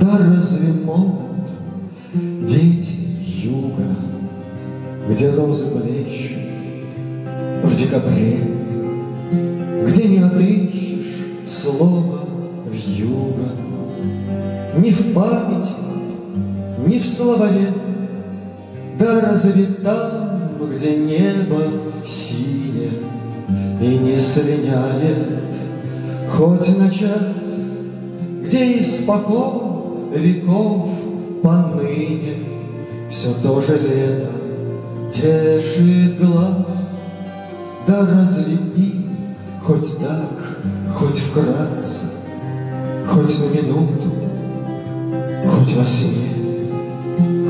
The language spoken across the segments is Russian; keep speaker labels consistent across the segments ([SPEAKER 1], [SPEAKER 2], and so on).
[SPEAKER 1] Да разве могут дети юга, Где розы блещут в декабре, Где не отыщешь слова в юга, Ни в памяти, ни в словаре, Да разве там, где небо синее И не слиняет хоть на час, Где и веков поныне Все то же лето тешит глаз, Да разлепи хоть так, хоть вкратце, Хоть на минуту, хоть во сне,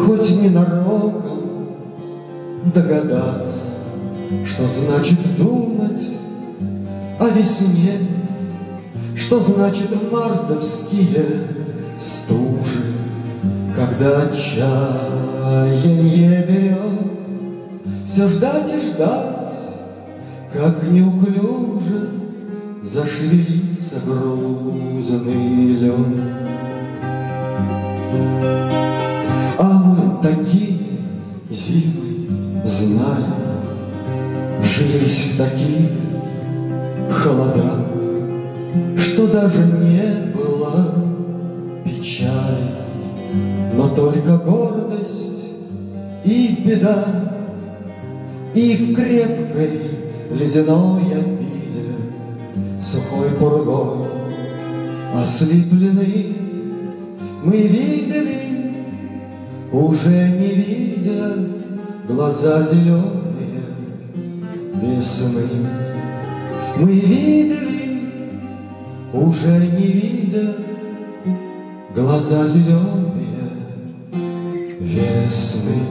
[SPEAKER 1] Хоть ненароком догадаться, Что значит думать о весне, Что значит мартовские стужи, Когда отчаяние берет, Все ждать и ждать, как неуклюже Зашевелится грузный лен. А мы такие зимы знали, Вжились в такие холода, Что даже не печали, Но только гордость и беда, И в крепкой ледяной обиде Сухой пургой ослеплены Мы видели, уже не видя Глаза зеленые весны. Мы видели, уже не видя Глаза зеленые весны.